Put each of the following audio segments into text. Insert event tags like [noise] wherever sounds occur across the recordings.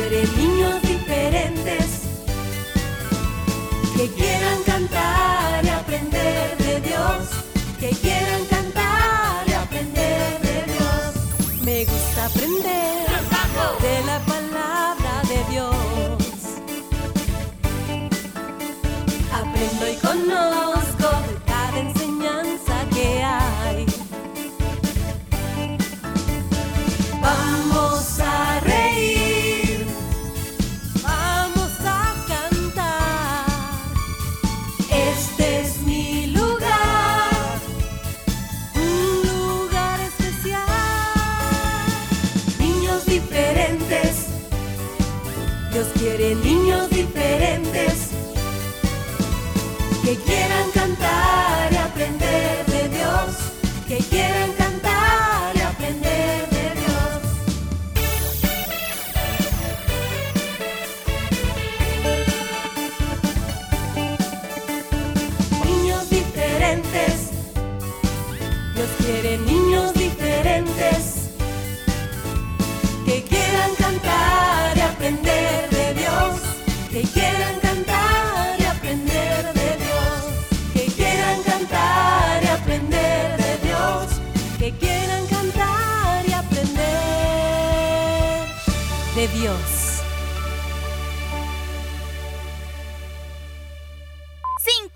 quiere niños diferentes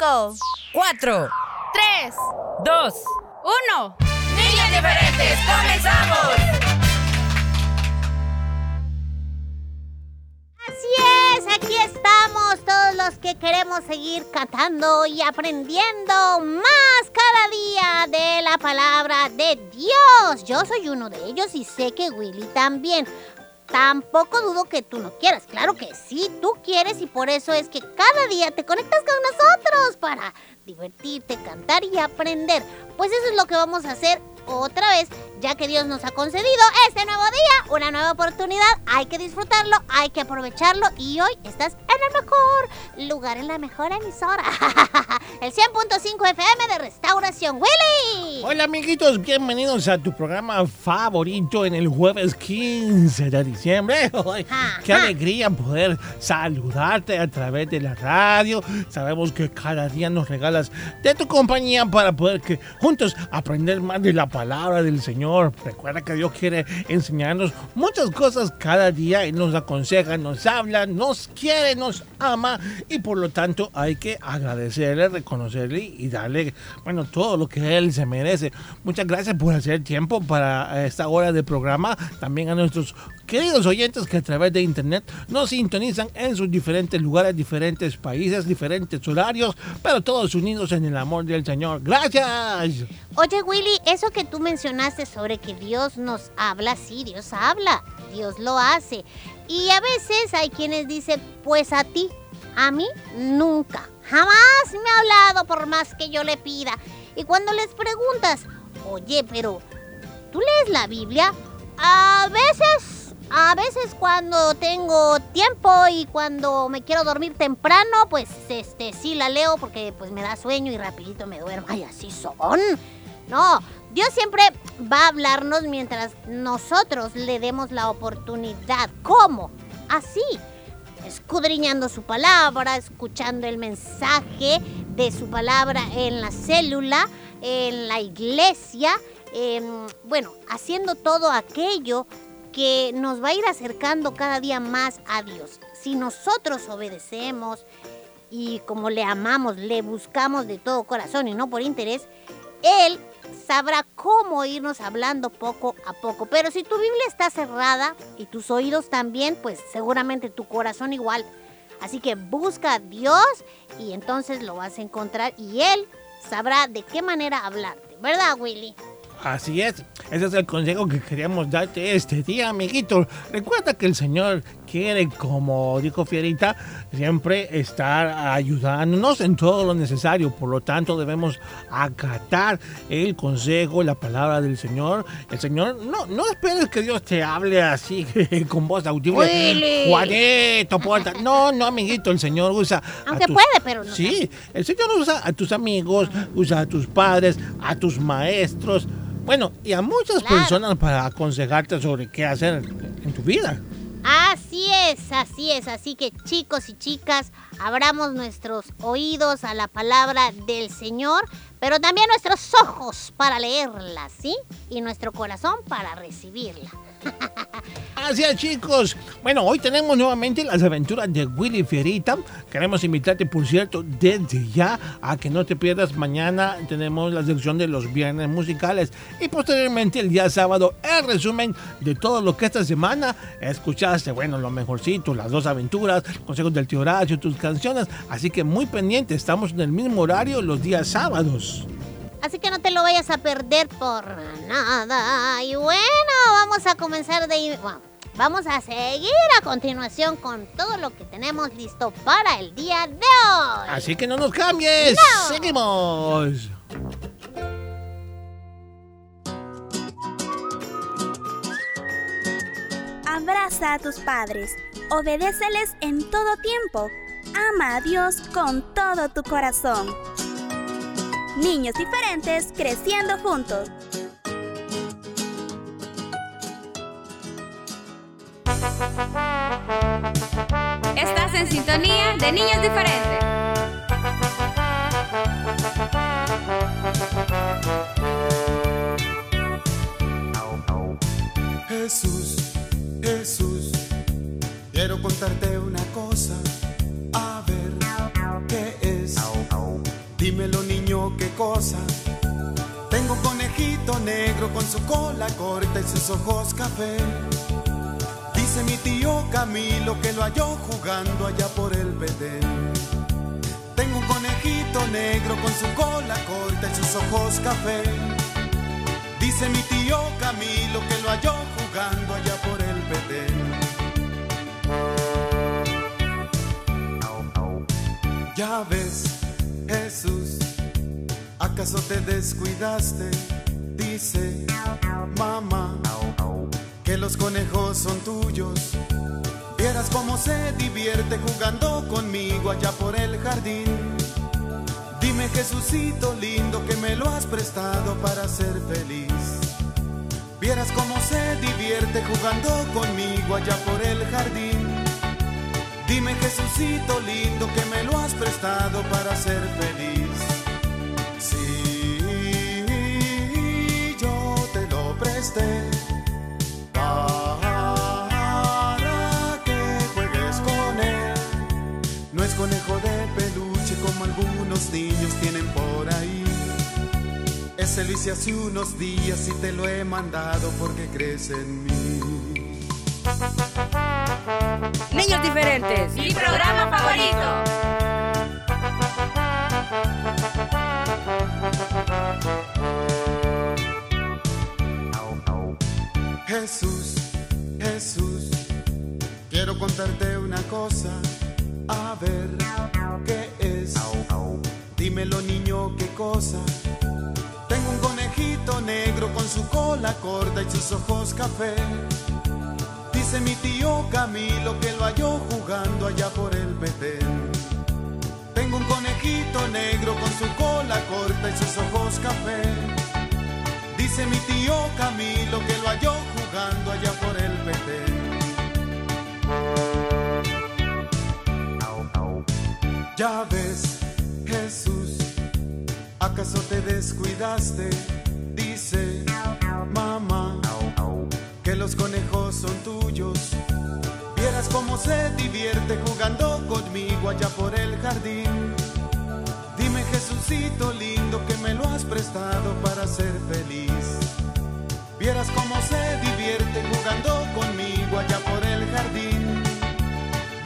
5, 4, 3, 2, 1. Niñas diferentes, comenzamos. Así es, aquí estamos todos los que queremos seguir catando y aprendiendo más cada día de la palabra de Dios. Yo soy uno de ellos y sé que Willy también. Tampoco dudo que tú no quieras, claro que sí, tú quieres y por eso es que cada día te conectas con nosotros para divertirte, cantar y aprender. Pues eso es lo que vamos a hacer otra vez, ya que Dios nos ha concedido este nuevo día, una nueva oportunidad. Hay que disfrutarlo, hay que aprovecharlo y hoy estás en el mejor lugar, en la mejor emisora. [laughs] el 100.5 FM de Restauración Willy. Hola amiguitos, bienvenidos a tu programa favorito en el jueves 15 de diciembre. [laughs] Qué alegría poder saludarte a través de la radio. Sabemos que cada día nos regalas de tu compañía para poder que juntos aprender más de la palabra del Señor. Recuerda que Dios quiere enseñarnos muchas cosas cada día. Él nos aconseja, nos habla, nos quiere, nos ama y por lo tanto hay que agradecerle, reconocerle y darle, bueno, todo lo que Él se merece. Muchas gracias por hacer tiempo para esta hora de programa. También a nuestros queridos oyentes que a través de internet nos sintonizan en sus diferentes lugares, diferentes países, diferentes horarios, pero todos unidos en el amor del Señor. Gracias. Oye Willy, eso que tú mencionaste sobre que Dios nos habla, sí, Dios habla, Dios lo hace. Y a veces hay quienes dicen, pues a ti, a mí nunca, jamás me ha hablado por más que yo le pida. Y cuando les preguntas, oye, pero ¿tú lees la Biblia? A veces, a veces cuando tengo tiempo y cuando me quiero dormir temprano, pues este sí la leo porque pues me da sueño y rapidito me duermo. Ay, así son. No, Dios siempre va a hablarnos mientras nosotros le demos la oportunidad. ¿Cómo? Así, escudriñando su palabra, escuchando el mensaje de su palabra en la célula, en la iglesia, em, bueno, haciendo todo aquello que nos va a ir acercando cada día más a Dios. Si nosotros obedecemos y como le amamos, le buscamos de todo corazón y no por interés, Él sabrá cómo irnos hablando poco a poco. Pero si tu Biblia está cerrada y tus oídos también, pues seguramente tu corazón igual. Así que busca a Dios y entonces lo vas a encontrar y Él sabrá de qué manera hablarte. ¿Verdad, Willy? Así es, ese es el consejo que queríamos darte este día, amiguito. Recuerda que el Señor quiere, como dijo Fierita, siempre estar ayudándonos en todo lo necesario. Por lo tanto, debemos acatar el consejo, la palabra del Señor. El Señor, no, no esperes que Dios te hable así [laughs] con voz audible. Juanito, porta. [laughs] No, no, amiguito, el Señor usa. Aunque tus- puede, pero no. Sí, el Señor usa a tus amigos, usa a tus padres, a tus maestros, bueno, y a muchas Claro. personas para aconsejarte sobre qué hacer en tu vida. Así es, así es. Así que chicos y chicas, abramos nuestros oídos a la palabra del Señor, pero también nuestros ojos para leerla, ¿sí? Y nuestro corazón para recibirla. Así es, chicos. Bueno, hoy tenemos nuevamente las aventuras de Willy Fierita. Queremos invitarte, por cierto, desde ya a que no te pierdas. Mañana tenemos la sección de los viernes musicales y posteriormente el día sábado el resumen de todo lo que esta semana escuchaste. Bueno, lo mejorcito, las dos aventuras, consejos del tío Horacio, tus canciones. Así que muy pendiente, estamos en el mismo horario los días sábados. Así que no te lo vayas a perder por nada. Y bueno, vamos a comenzar de... Bueno, vamos a seguir a continuación con todo lo que tenemos listo para el día de hoy. Así que no nos cambies. No. Seguimos. Abraza a tus padres, obedéceles en todo tiempo, ama a Dios con todo tu corazón. Niños diferentes creciendo juntos. Estás en sintonía de Niños Diferentes. Jesús, Jesús, quiero contarte una cosa. Cosa? Tengo un conejito negro con su cola corta y sus ojos café. Dice mi tío Camilo que lo halló jugando allá por el Bedén. Tengo un conejito negro con su cola corta y sus ojos café. Dice mi tío Camilo que lo halló jugando allá por el Bedén. Ya ves, Jesús, ¿acaso te descuidaste? Dice, mamá, que los conejos son tuyos. Vieras cómo se divierte jugando conmigo allá por el jardín. Dime Jesucito lindo que me lo has prestado para ser feliz. Vieras cómo se divierte jugando conmigo allá por el jardín. Dime Jesucito lindo que me lo has prestado para ser feliz. Conejo de peluche como algunos niños tienen por ahí. Ese lo hice hace unos días y te lo he mandado porque crees en mí. Niños diferentes. Mi programa favorito. Jesús, Jesús, quiero contarte una cosa. A ver, ¿qué es? Dímelo niño, ¿qué cosa? Tengo un conejito negro con su cola corta y sus ojos café. Dice mi tío Camilo que lo halló jugando allá por el Betén. Tengo un conejito negro con su cola corta y sus ojos café. Dice mi tío Camilo que lo halló jugando allá por el Betén. Ya ves, Jesús, ¿acaso te descuidaste? Dice, mamá, que los conejos son tuyos. Vieras cómo se divierte jugando conmigo allá por el jardín. Dime Jesucito lindo que me lo has prestado para ser feliz. Vieras cómo se divierte jugando conmigo allá por el jardín.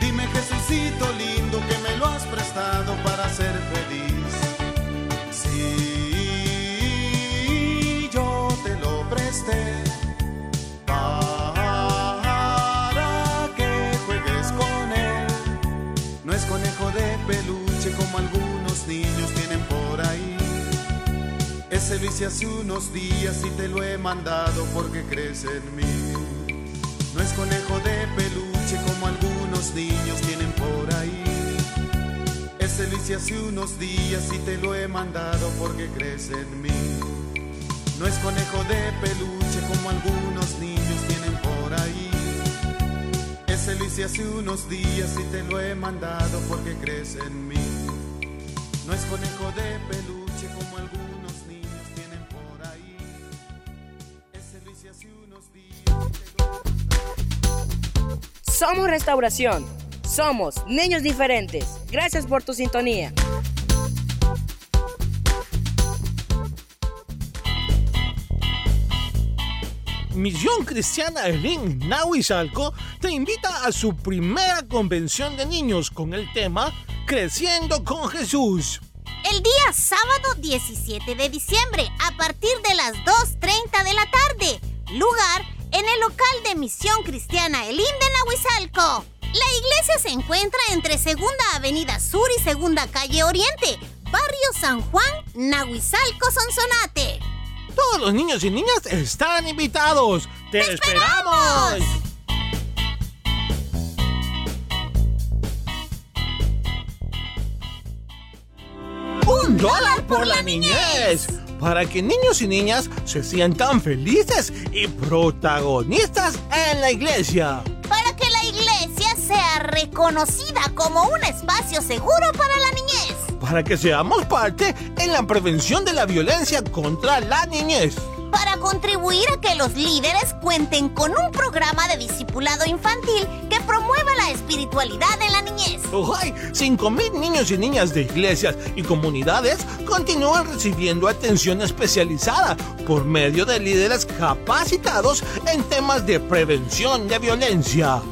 Dime Jesucito lindo que me lo has prestado para ser feliz. Sí, yo te lo presté. Para que juegues con él. No es conejo de peluche como algunos Ese lo hice hace unos días y te lo he mandado porque crees en mí. No es conejo de peluche como algunos niños tienen por ahí. Ese lo hice hace unos días y te lo he mandado porque crees en mí. No es conejo de peluche como algunos niños tienen por ahí. Ese lo hice hace unos días y te lo he mandado porque crees en mí. No es conejo de peluche Somos Restauración. Somos niños diferentes. Gracias por tu sintonía. Misión Cristiana Elín Nahuizalco te invita a su primera convención de niños con el tema Creciendo con Jesús. El día sábado 17 de diciembre, a partir de las 2.30 de la tarde. Lugar en el local de Misión Cristiana Elim de Nahuizalco. La iglesia se encuentra entre Segunda Avenida Sur y Segunda Calle Oriente, Barrio San Juan, Nahuizalco, Sonsonate. Todos los niños y niñas están invitados. ¡Te, esperamos! Un dólar por la niñez. Para que niños y niñas se sientan felices y protagonistas en la iglesia. Para que la iglesia sea reconocida como un espacio seguro para la niñez. Para que seamos parte en la prevención de la violencia contra la niñez. Para contribuir a que los líderes cuenten con un programa de discipulado infantil que promueva la espiritualidad en la niñez. ¡Ay! 5.000 niños y niñas de iglesias y comunidades continúan recibiendo atención especializada por medio de líderes capacitados en temas de prevención de violencia.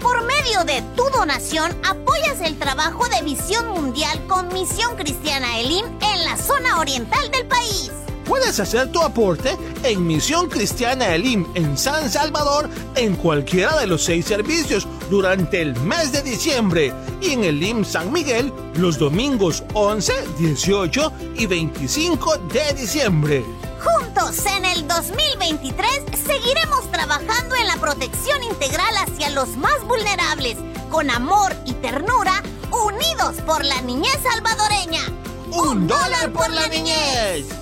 Por medio de tu donación apoyas el trabajo de Visión Mundial con Misión Cristiana Elim en la zona oriental del país. Puedes hacer tu aporte en Misión Cristiana Elim en San Salvador en cualquiera de los seis servicios durante el mes de diciembre y en el IM San Miguel los domingos 11, 18 y 25 de diciembre. Juntos en el 2023 seguiremos trabajando en la protección integral hacia los más vulnerables, con amor y ternura, unidos por la niñez salvadoreña. ¡Un dólar por la niñez!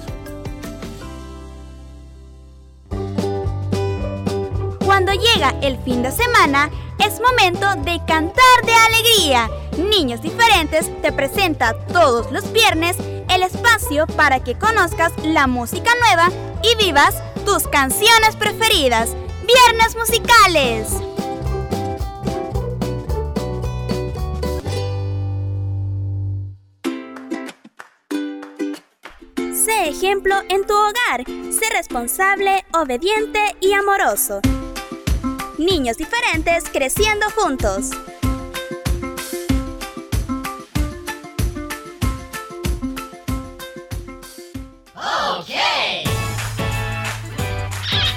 Cuando llega el fin de semana, es momento de cantar de alegría. Niños Diferentes te presenta todos los viernes el espacio para que conozcas la música nueva y vivas tus canciones preferidas. Viernes musicales. Sé ejemplo en tu hogar. Sé responsable, obediente y amoroso. Niños diferentes creciendo juntos.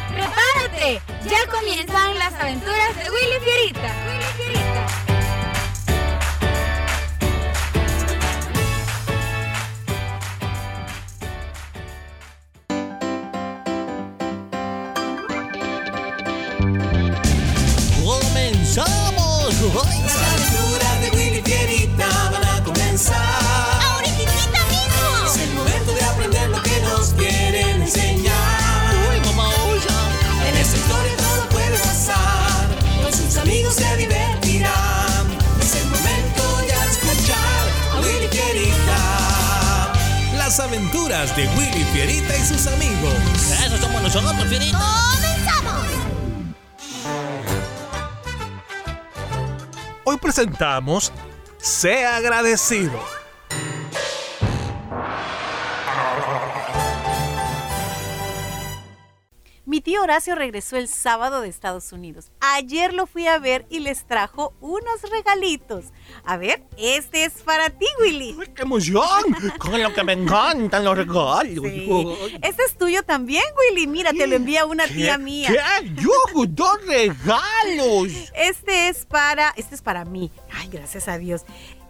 ¡Prepárate! Ya comienzan las aventuras de Willy Fierita. Willy Fierita. Presentamos Sea agradecido. Mi tío Horacio regresó el sábado de Estados Unidos. Ayer lo fui a ver y les trajo unos regalitos. A ver, este es para ti, Willy. ¡Uy, qué emoción! Con lo que me encantan los regalos. Sí. Este es tuyo también, Willy. Mira, te lo envía una tía mía. ¿Qué? ¡Yo dos regalos! Este es para, este es para mí. Ay, gracias a Dios.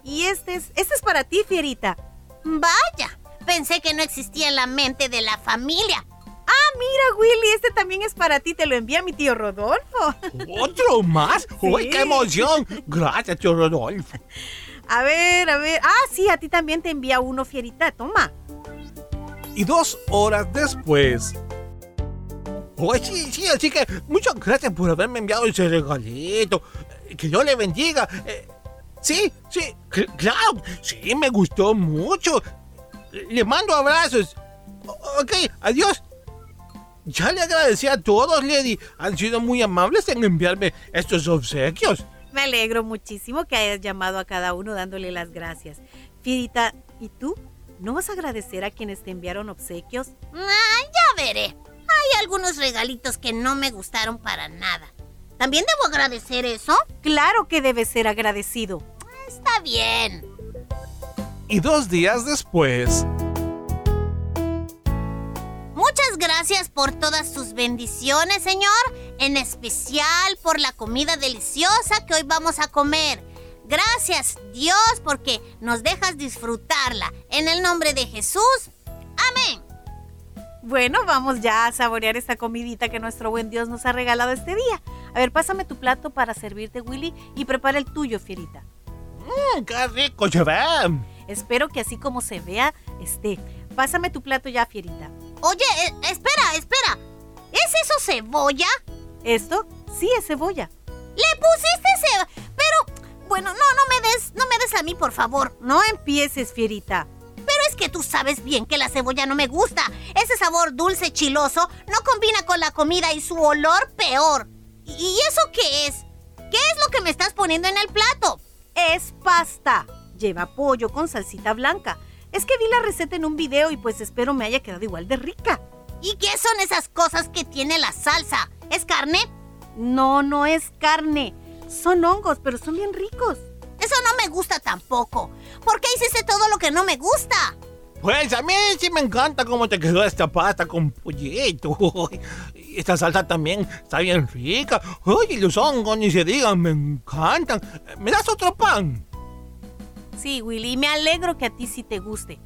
Y este es, este es para ti, Fierita. Vaya, pensé que no existía en la mente de la familia. Ah, mira, Willy, este también es para ti. Te lo envía mi tío Rodolfo. ¿Otro más? ¡Uy, Sí. qué emoción! Gracias, tío Rodolfo. A ver, a ver. Ah, sí, a ti también te envía uno, Fierita. Toma. Y dos horas después. Uy, sí, sí, así que muchas gracias por haberme enviado ese regalito. que Dios le bendiga. Eh, sí, sí, cl- claro, sí, me gustó mucho. Le mando abrazos. Ok, adiós. Ya le agradecí a todos, Lady. Han sido muy amables en enviarme estos obsequios. Me alegro muchísimo que hayas llamado a cada uno dándole las gracias. Fierita, ¿y tú? ¿No vas a agradecer a quienes te enviaron obsequios? Ah, ya veré. Hay algunos regalitos que no me gustaron para nada. ¿También debo agradecer eso? Claro que debes ser agradecido. Está bien. Y dos días después, Muchas gracias por todas tus bendiciones, Señor, en especial por la comida deliciosa que hoy vamos a comer. Gracias, Dios, porque nos dejas disfrutarla. En el nombre de Jesús. Amén. Bueno, vamos ya a saborear esta comidita que nuestro buen Dios nos ha regalado este día. A ver, pásame tu plato para servirte, Willy, y prepara el tuyo, Fierita. Mmm, qué rico ve. Espero que así como se vea, esté. Pásame tu plato ya, Fierita. Oye, eh, espera, espera. ¿Es eso cebolla? ¿Esto? Sí, es cebolla. Le pusiste cebolla. Pero, bueno, no, no me des, no me des a mí, por favor. No empieces, Fierita. Pero es que tú sabes bien que la cebolla no me gusta. Ese sabor dulce chiloso no combina con la comida y su olor peor. ¿Y y eso qué es? ¿Qué es lo que me estás poniendo en el plato? Es pasta. Lleva pollo con salsita blanca. Es que vi la receta en un video y pues espero me haya quedado igual de rica. ¿Y qué son esas cosas que tiene la salsa? ¿Es carne? No, no es carne. Son hongos, pero son bien ricos. Eso no me gusta tampoco. ¿Por qué hiciste todo lo que no me gusta? Pues a mí sí me encanta cómo te quedó esta pasta con pollito. [laughs] Y Esta salsa también está bien rica. Oye, los hongos ni se digan, me encantan. ¿Me das otro pan? Sí, Willy, me alegro que a ti sí te guste.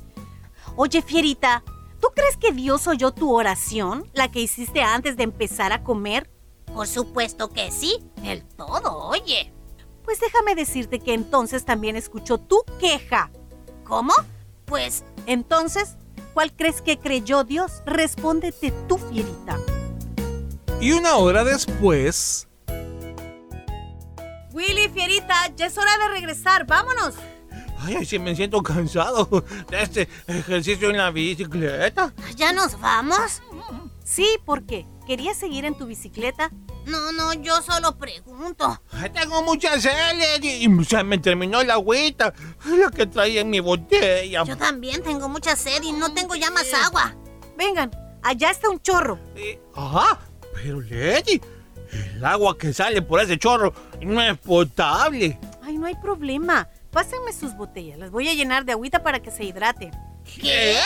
Oye, Fierita, ¿tú crees que Dios oyó tu oración, la que hiciste antes de empezar a comer? Por supuesto que sí. El todo, oye. Pues déjame decirte que entonces también escuchó tu queja. ¿Cómo? Pues Entonces, ¿cuál crees que creyó Dios? Respóndete tú, Fierita. y una hora después, Willy, Fierita, ya es hora de regresar, vámonos. Ay, ay, sí me siento cansado de este ejercicio en la bicicleta. ¿ya nos vamos? Sí, ¿por qué? ¿Querías seguir en tu bicicleta? No, no, yo solo pregunto. Ay, Tengo mucha sed y, y se me terminó la agüita, la que traía en mi botella. Yo también tengo mucha sed y no tengo ya más agua. Vengan, allá está un chorro. Eh, Ajá, pero Lady, el agua que sale por ese chorro no es potable. Ay, no hay problema. Pásenme sus botellas. Las voy a llenar de agüita para que se hidrate. ¿Qué?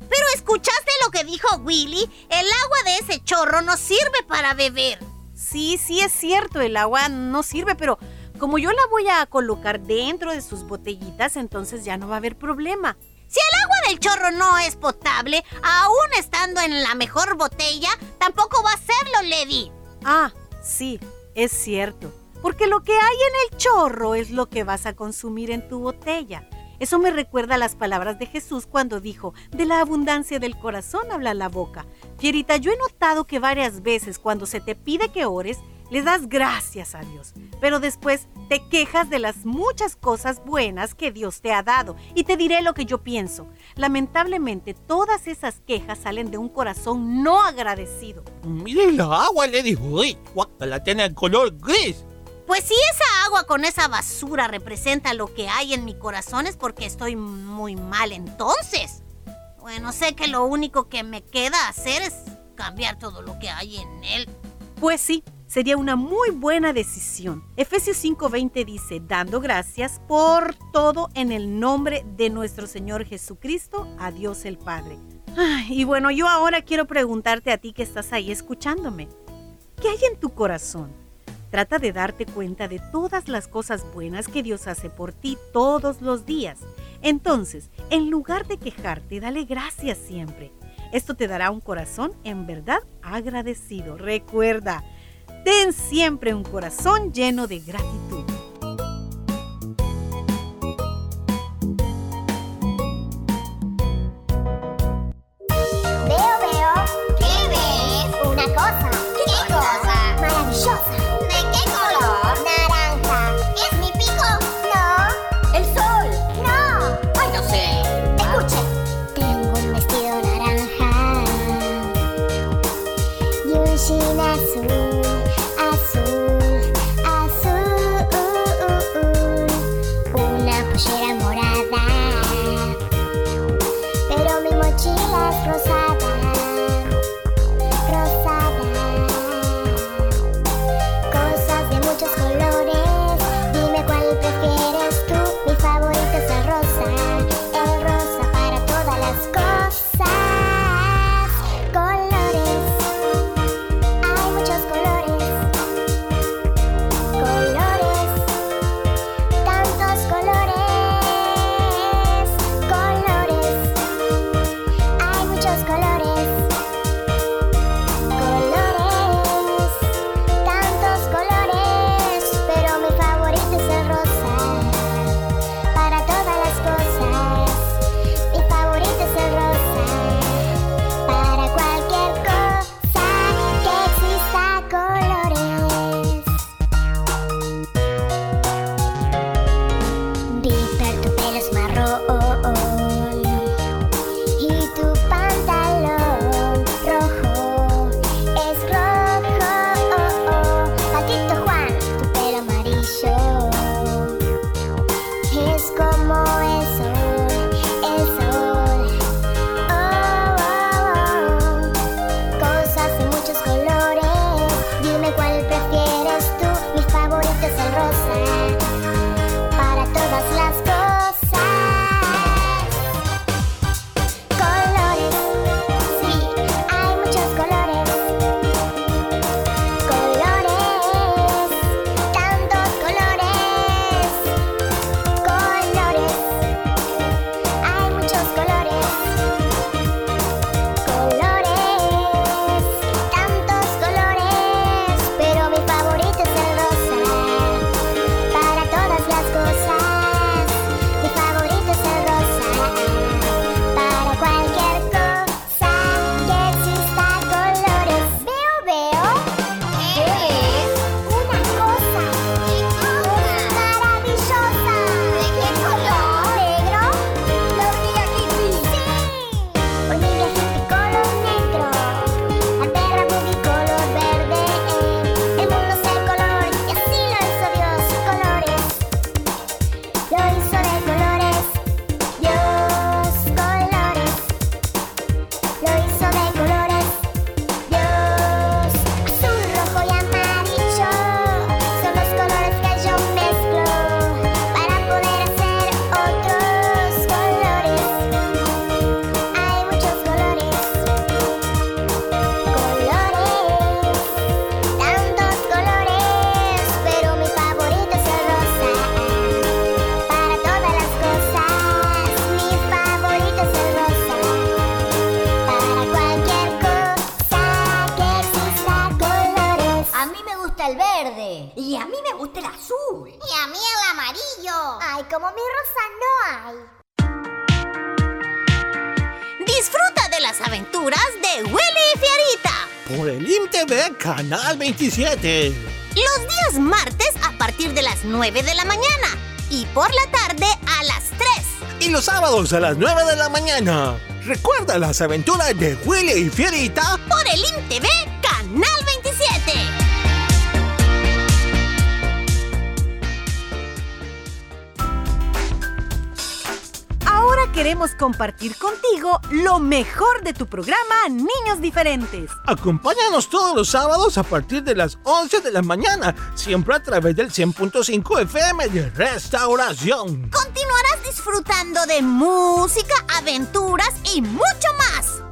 Pero escuchaste lo que dijo Willy. El agua de ese chorro no sirve para beber. Sí, sí es cierto, el agua no sirve, pero como yo la voy a colocar dentro de sus botellitas, entonces ya no va a haber problema. Si el agua del chorro no es potable, aún estando en la mejor botella, tampoco va a serlo, Lady. Ah, sí, es cierto. Porque lo que hay en el chorro es lo que vas a consumir en tu botella. Eso me recuerda a las palabras de Jesús cuando dijo, de la abundancia del corazón habla la boca. Fierita, yo he notado que varias veces cuando se te pide que ores, le das gracias a Dios, pero después te quejas de las muchas cosas buenas que Dios te ha dado. Y te diré lo que yo pienso. Lamentablemente, todas esas quejas salen de un corazón no agradecido. Mire la agua, Lady. Uy, la tiene el color gris. Pues si esa agua con esa basura representa lo que hay en mi corazón es porque estoy muy mal entonces. Bueno, sé que lo único que me queda hacer es cambiar todo lo que hay en él. Pues sí, sería una muy buena decisión. Efesios 5:20 dice, dando gracias por todo en el nombre de nuestro Señor Jesucristo, a Dios el Padre. Y bueno, yo ahora quiero preguntarte a ti que estás ahí escuchándome, ¿qué hay en tu corazón? Trata de darte cuenta de todas las cosas buenas que Dios hace por ti todos los días. Entonces, en lugar de quejarte, dale gracias siempre. Esto te dará un corazón en verdad agradecido. Recuerda, ten siempre un corazón lleno de gratitud. Los días martes a partir de las 9 de la mañana y por la tarde a las 3. Y los sábados a las 9 de la mañana. Recuerda las aventuras de Willy y Fierita por el INTV Canal 27. Ahora queremos compartir contigo lo mejor de tu programa Niños Diferentes. Acompáñanos todos los sábados a partir de las 11 de la mañana, siempre a través del 100.5 FM de Restauración. Continuarás disfrutando de música, aventuras y mucho más.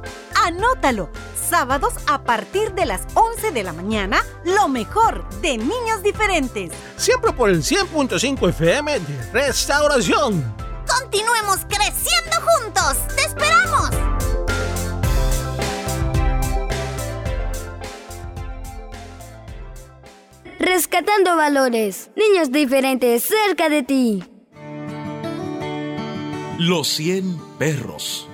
Anótalo. Sábados a partir de las 11 de la mañana, lo mejor de Niños Diferentes. Siempre por el 100.5 FM de Restauración. Continuemos creciendo juntos. ¡Te esperamos! Rescatando valores. Niños diferentes cerca de ti. Los 100 perros.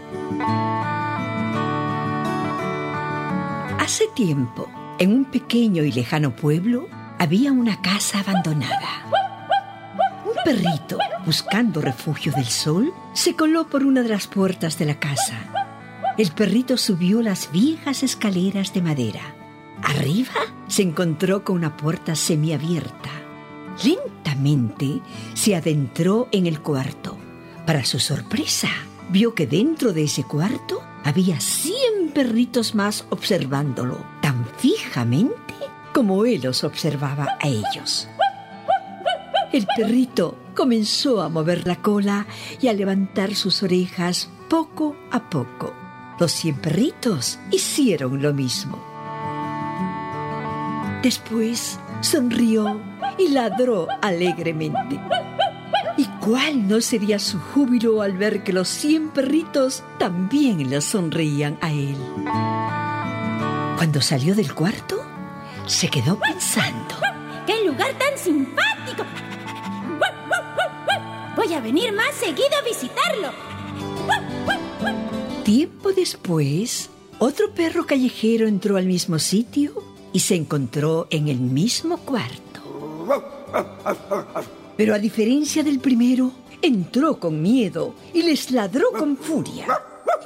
Hace tiempo, en un pequeño y lejano pueblo, había una casa abandonada. Un perrito, buscando refugio del sol, se coló por una de las puertas de la casa. El perrito subió las viejas escaleras de madera. Arriba se encontró con una puerta semiabierta. Lentamente se adentró en el cuarto. Para su sorpresa, vio que dentro de ese cuarto había cien perritos más observándolo, tan fijamente como él los observaba a ellos. El perrito comenzó a mover la cola y a levantar sus orejas poco a poco. Los cien perritos hicieron lo mismo. Después sonrió y ladró alegremente. ¿Y cuál no sería su júbilo al ver que los cien perritos también le sonreían a él? Cuando salió del cuarto, se quedó pensando. ¡Qué lugar tan simpático! Voy a venir más seguido a visitarlo. Tiempo después, otro perro callejero entró al mismo sitio y se encontró en el mismo cuarto. Pero a diferencia del primero, entró con miedo y les ladró con furia.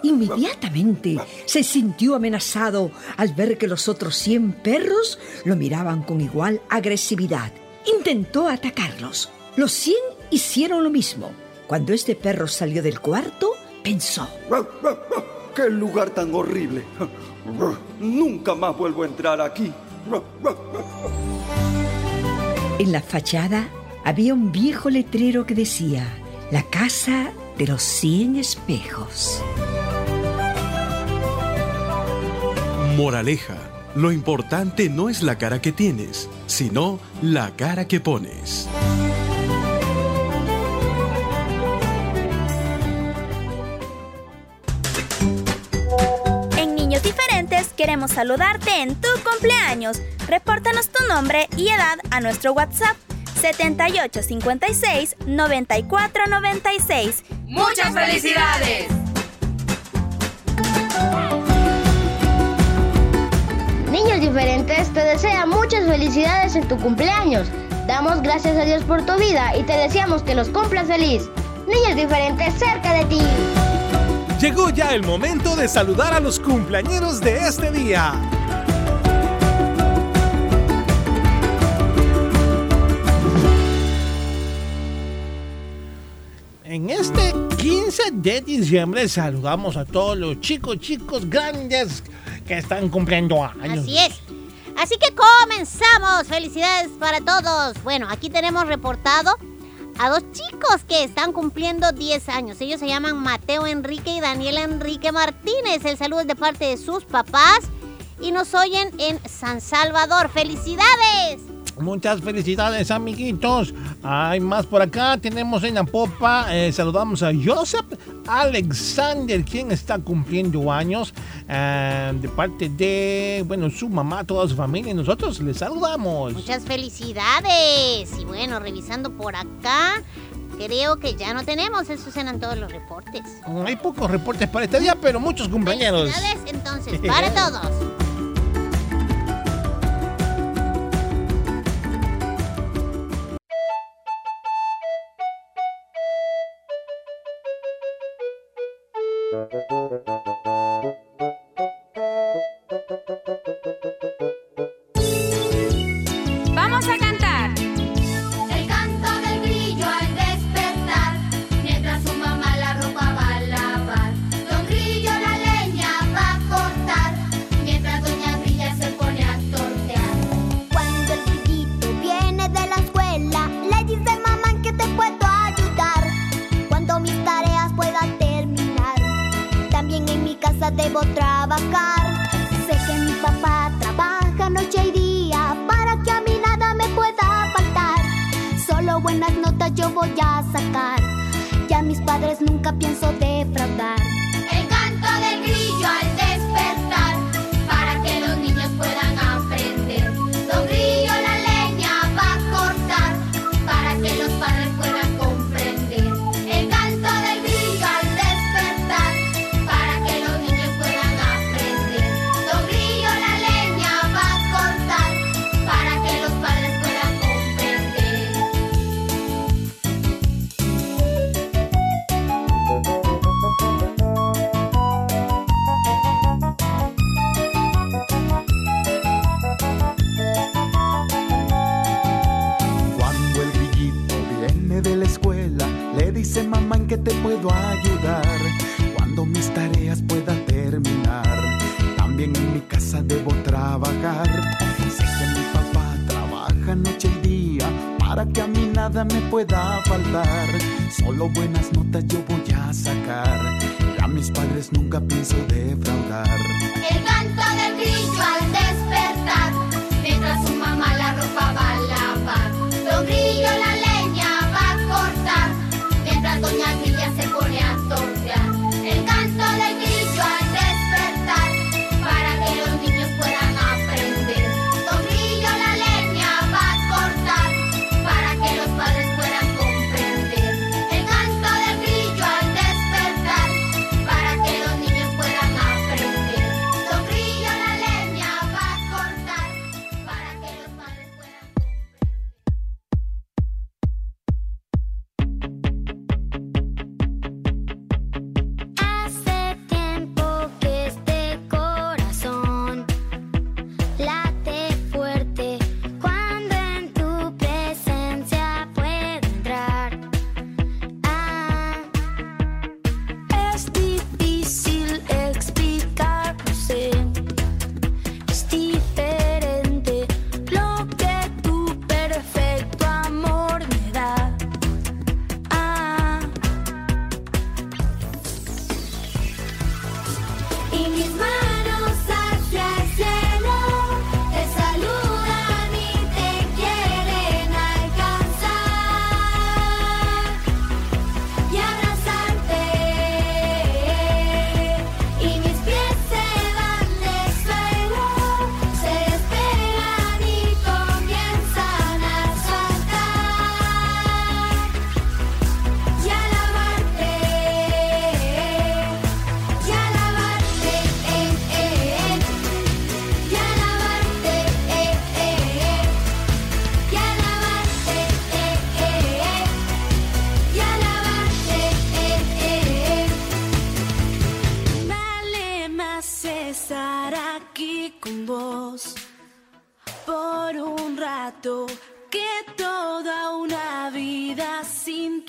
Inmediatamente se sintió amenazado al ver que los otros cien perros lo miraban con igual agresividad. Intentó atacarlos. Los cien hicieron lo mismo. Cuando este perro salió del cuarto, pensó. ¡Qué lugar tan horrible! Nunca más vuelvo a entrar aquí. En la fachada había un viejo letrero que decía, la casa de los cien espejos. Moraleja, lo importante no es la cara que tienes, sino la cara que pones. Queremos saludarte en tu cumpleaños. Repórtanos tu nombre y edad a nuestro WhatsApp 7856 9496. ¡Muchas felicidades! Niños Diferentes te desea muchas felicidades en tu cumpleaños. Damos gracias a Dios por tu vida y te deseamos que los cumplas feliz. Niños Diferentes cerca de ti. Llegó ya el momento de saludar a los cumpleañeros de este día. En este 15 de diciembre saludamos a todos los chicos, chicos grandes que están cumpliendo años. Así es. Así que comenzamos. Felicidades para todos. Bueno, aquí tenemos reportado a dos chicos que están cumpliendo 10 años. Ellos se llaman Mateo Enrique y Daniel Enrique Martínez. El saludo es de parte de sus papás y nos oyen en San Salvador. ¡Felicidades! Muchas felicidades, amiguitos. Hay más por acá. Tenemos en la popa. Eh, saludamos a Joseph Alexander, quien está cumpliendo años. Eh, de parte de, bueno, su mamá, toda su familia. Y nosotros les saludamos. Muchas felicidades. Y bueno, revisando por acá. Creo que ya no tenemos, esos eran todos los reportes. Hay pocos reportes para este día, pero muchos cumpleaños. Felicidades entonces para [laughs] todos. voy a sacar. Ya mis padres nunca pienso defraudar. pueda faltar. Solo buenas notas yo voy a sacar. Y a mis padres nunca pienso defraudar. El canto del grillo al despertar.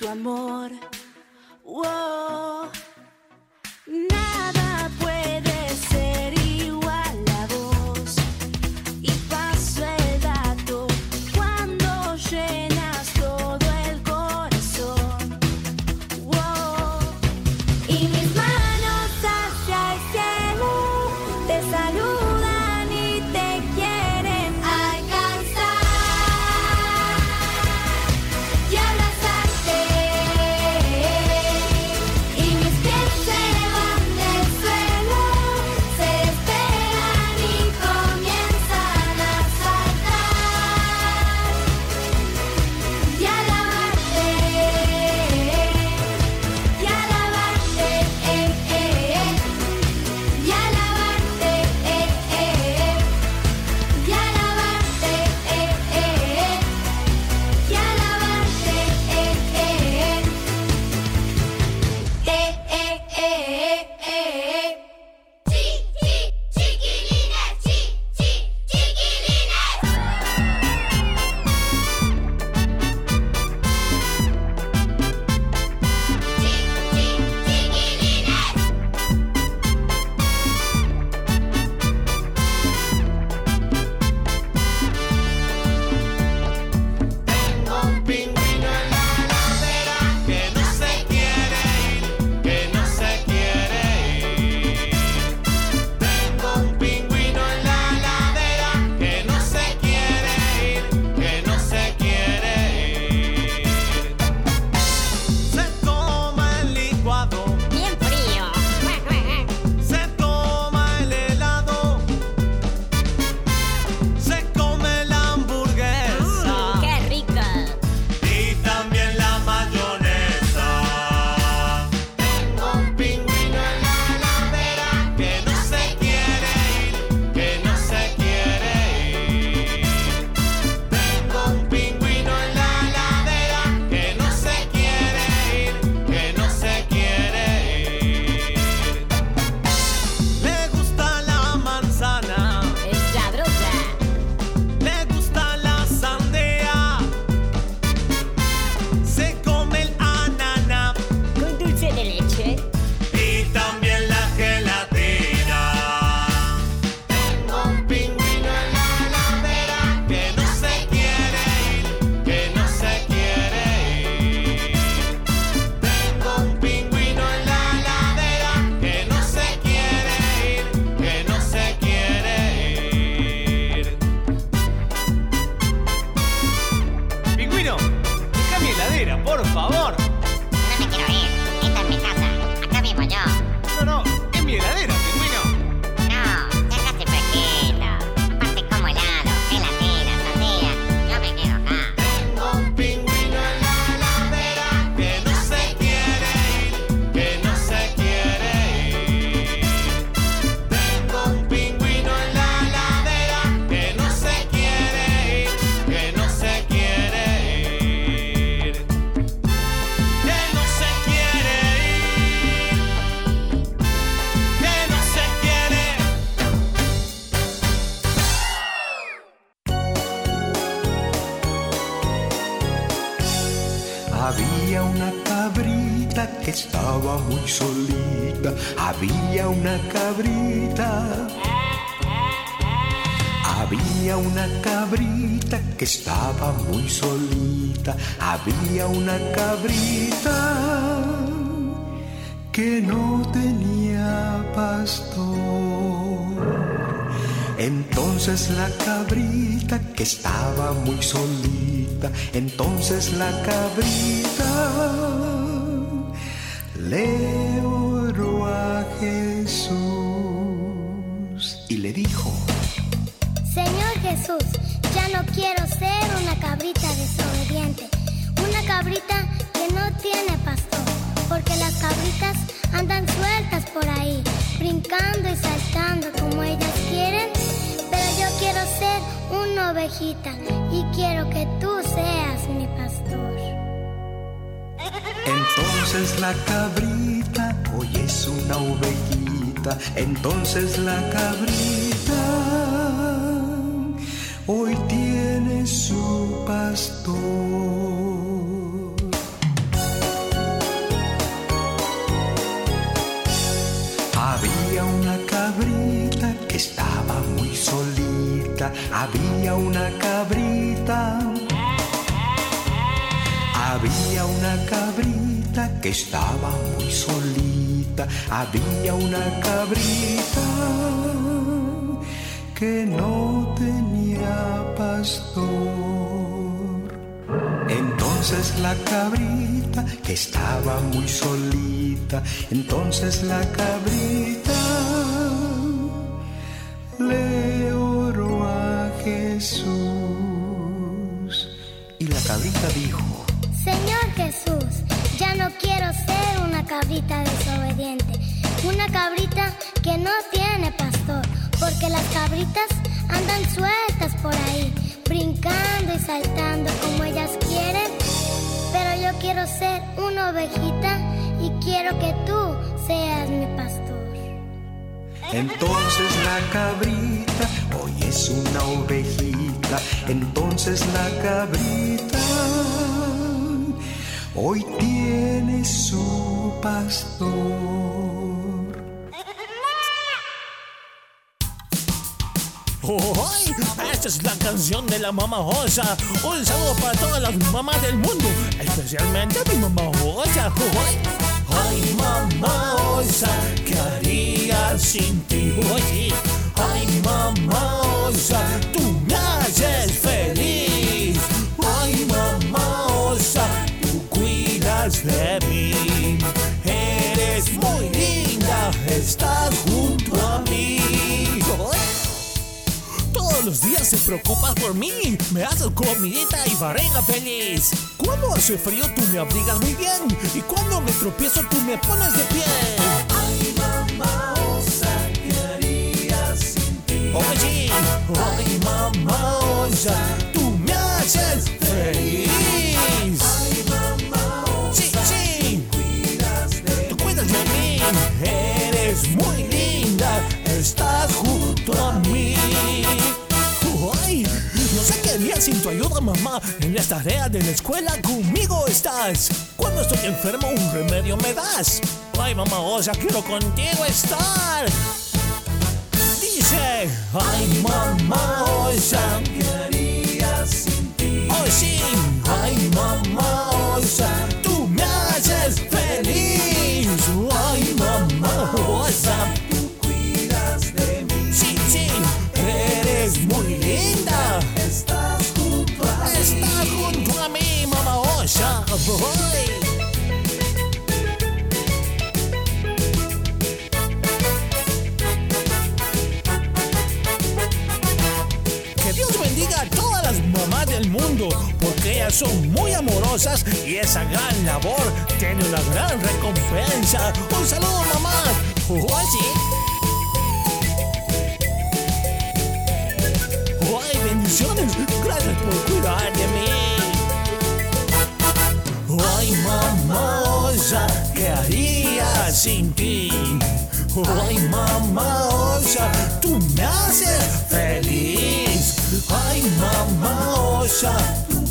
amor. Uou. Entonces la cabrita que estaba muy solita, entonces la cabrita le ser una ovejita y quiero que tú seas mi pastor. entonces la cabrita hoy es una ovejita, entonces la cabrita hoy tiene su pastor. Había una cabrita. Había una cabrita que estaba muy solita. Había una cabrita que no tenía pastor. Entonces la cabrita que estaba muy solita, entonces la cabrita le cabrita dijo, Señor Jesús, ya no quiero ser una cabrita desobediente, una cabrita que no tiene pastor, porque las cabritas andan sueltas por ahí, brincando y saltando como ellas quieren, pero yo quiero ser una ovejita y quiero que tú seas mi pastor. entonces la cabrita hoy es una ovejita, entonces la cabrita hoy tiene su pastor. Esta es la canción de la mamá Osa. Un saludo para todas las mamás del mundo, especialmente mi mamá Osa. ¡Ay! Mamá Osa, ¿qué haría sin ti? Oye, ay, mamá Osa, tú me haces feliz. Ay, mamá Osa, tú cuidas de mí. Eres muy linda, estás junto a mí. Todos los días te preocupas por mí. Me haces comidita y barriga feliz. Cuando hace frío tú me abrigas muy bien. Y cuando me tropiezo tú me pones de pie. Oye, ay, mamá, osa, tú me haces feliz. Ay, mamá, sí, sí. Tú cuidas de mí. Eres muy linda. Estás junto a mí. Ay, no sé qué haría sin tu ayuda, mamá. En las tareas de la escuela conmigo estás. Cuando estoy enfermo, un remedio me das. Ay, mamá, osa, quiero contigo estar. Dice, ay, mamá, ¿qué haría sin ti? Oh, sí, ay, mamá, osa, tú me haces feliz. Son muy amorosas y esa gran labor tiene una gran recompensa. Un saludo, mamá. Oh, sí. Ay, bendiciones. Gracias por cuidar de mí. Ay, mamosa, ¿qué haría sin ti? Ay, mamosa, tú me haces feliz. Ay, mamosa,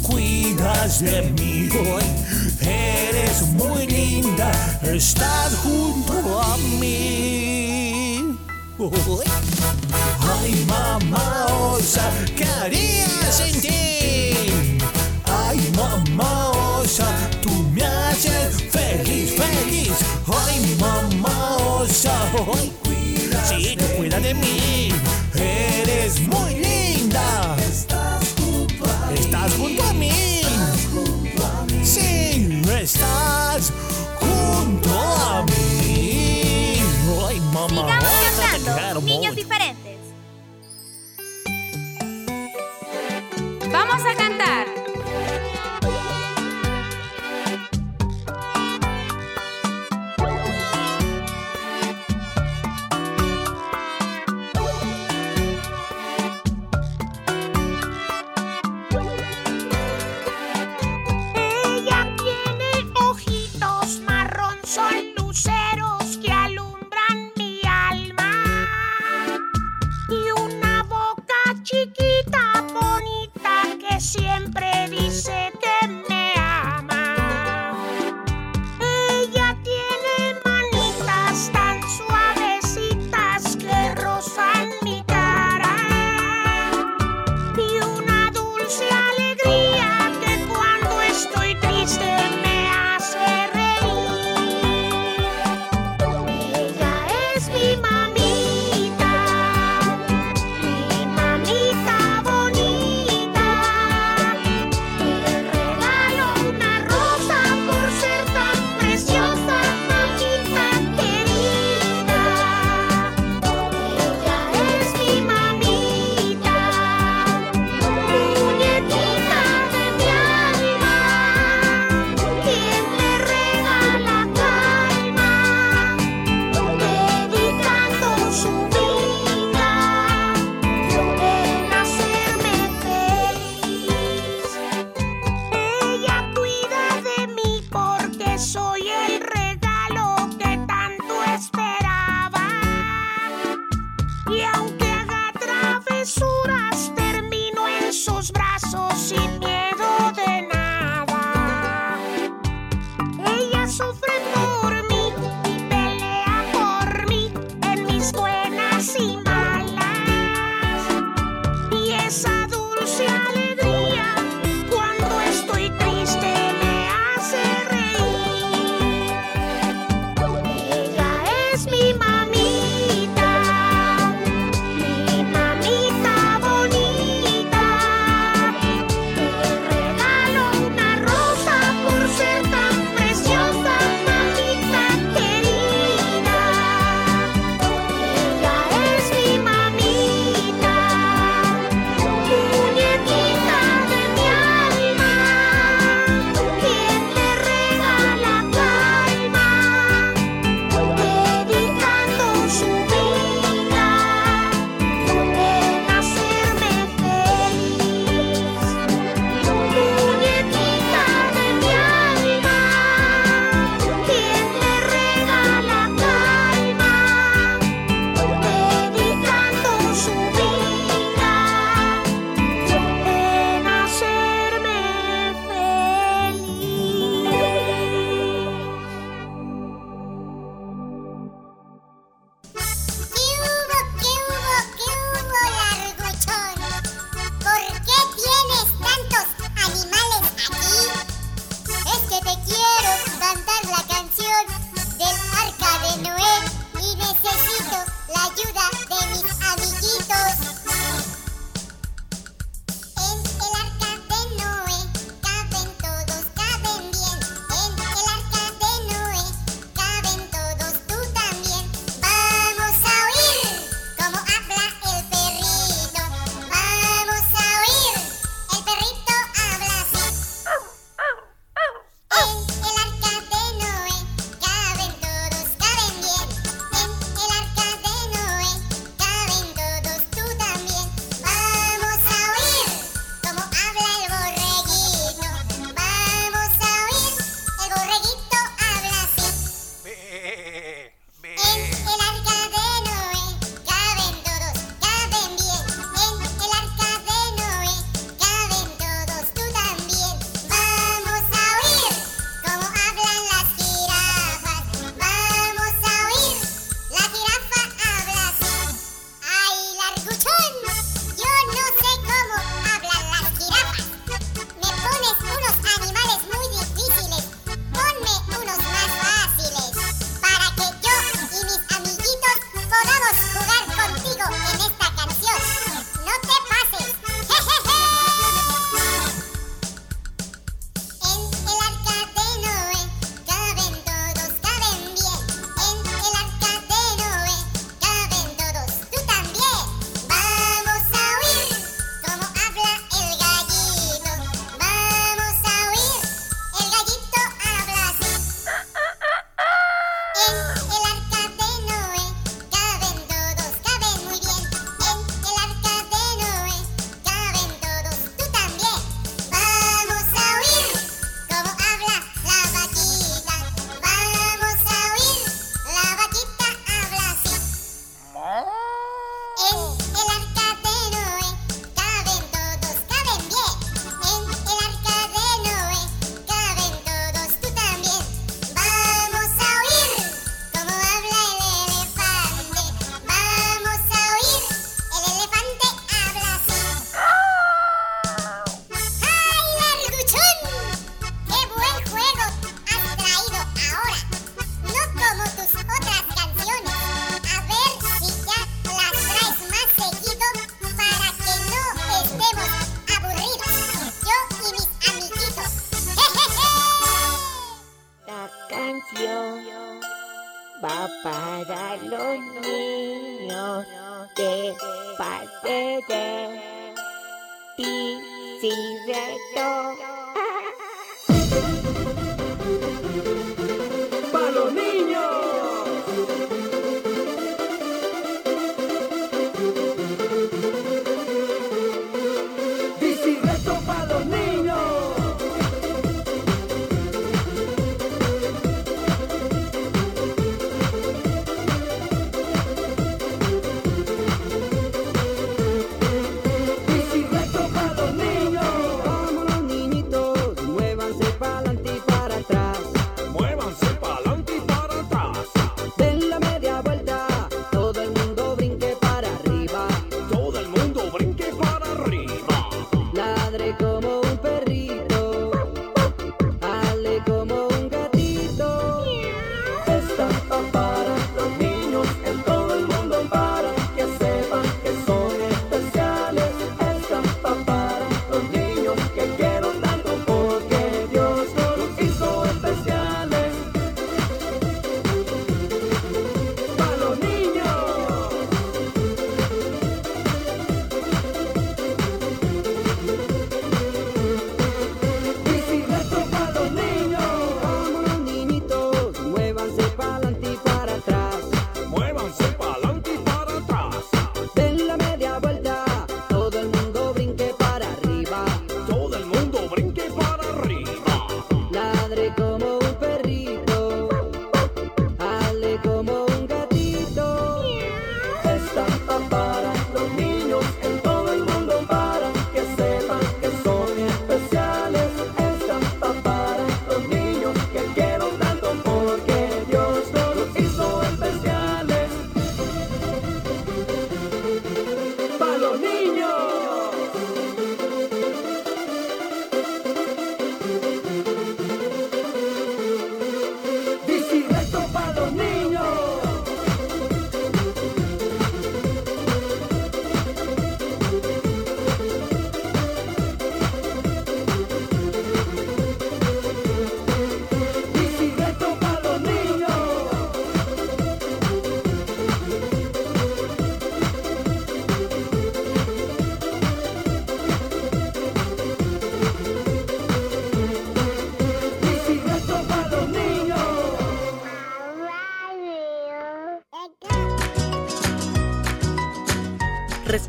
cuidas de mí. Ay, eres muy linda, estás junto a mí. Ay, mamá osa, ¿qué haría sin ti? Ay, mamá osa, tú me haces feliz, feliz. Ay, mamá osa, ay, sí, tú cuida de mí. Eres muy linda. Sí,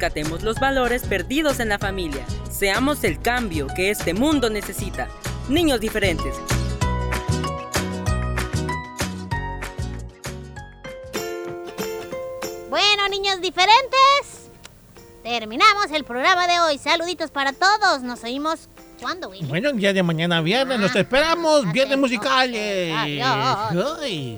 Rescatemos los valores perdidos en la familia. Seamos el cambio que este mundo necesita. Niños diferentes. Bueno, niños diferentes, terminamos el programa de hoy. Saluditos para todos. Nos oímos cuando, Willy. Bueno, el día de mañana viernes, los esperamos. Viernes musicales. Adiós. Ay.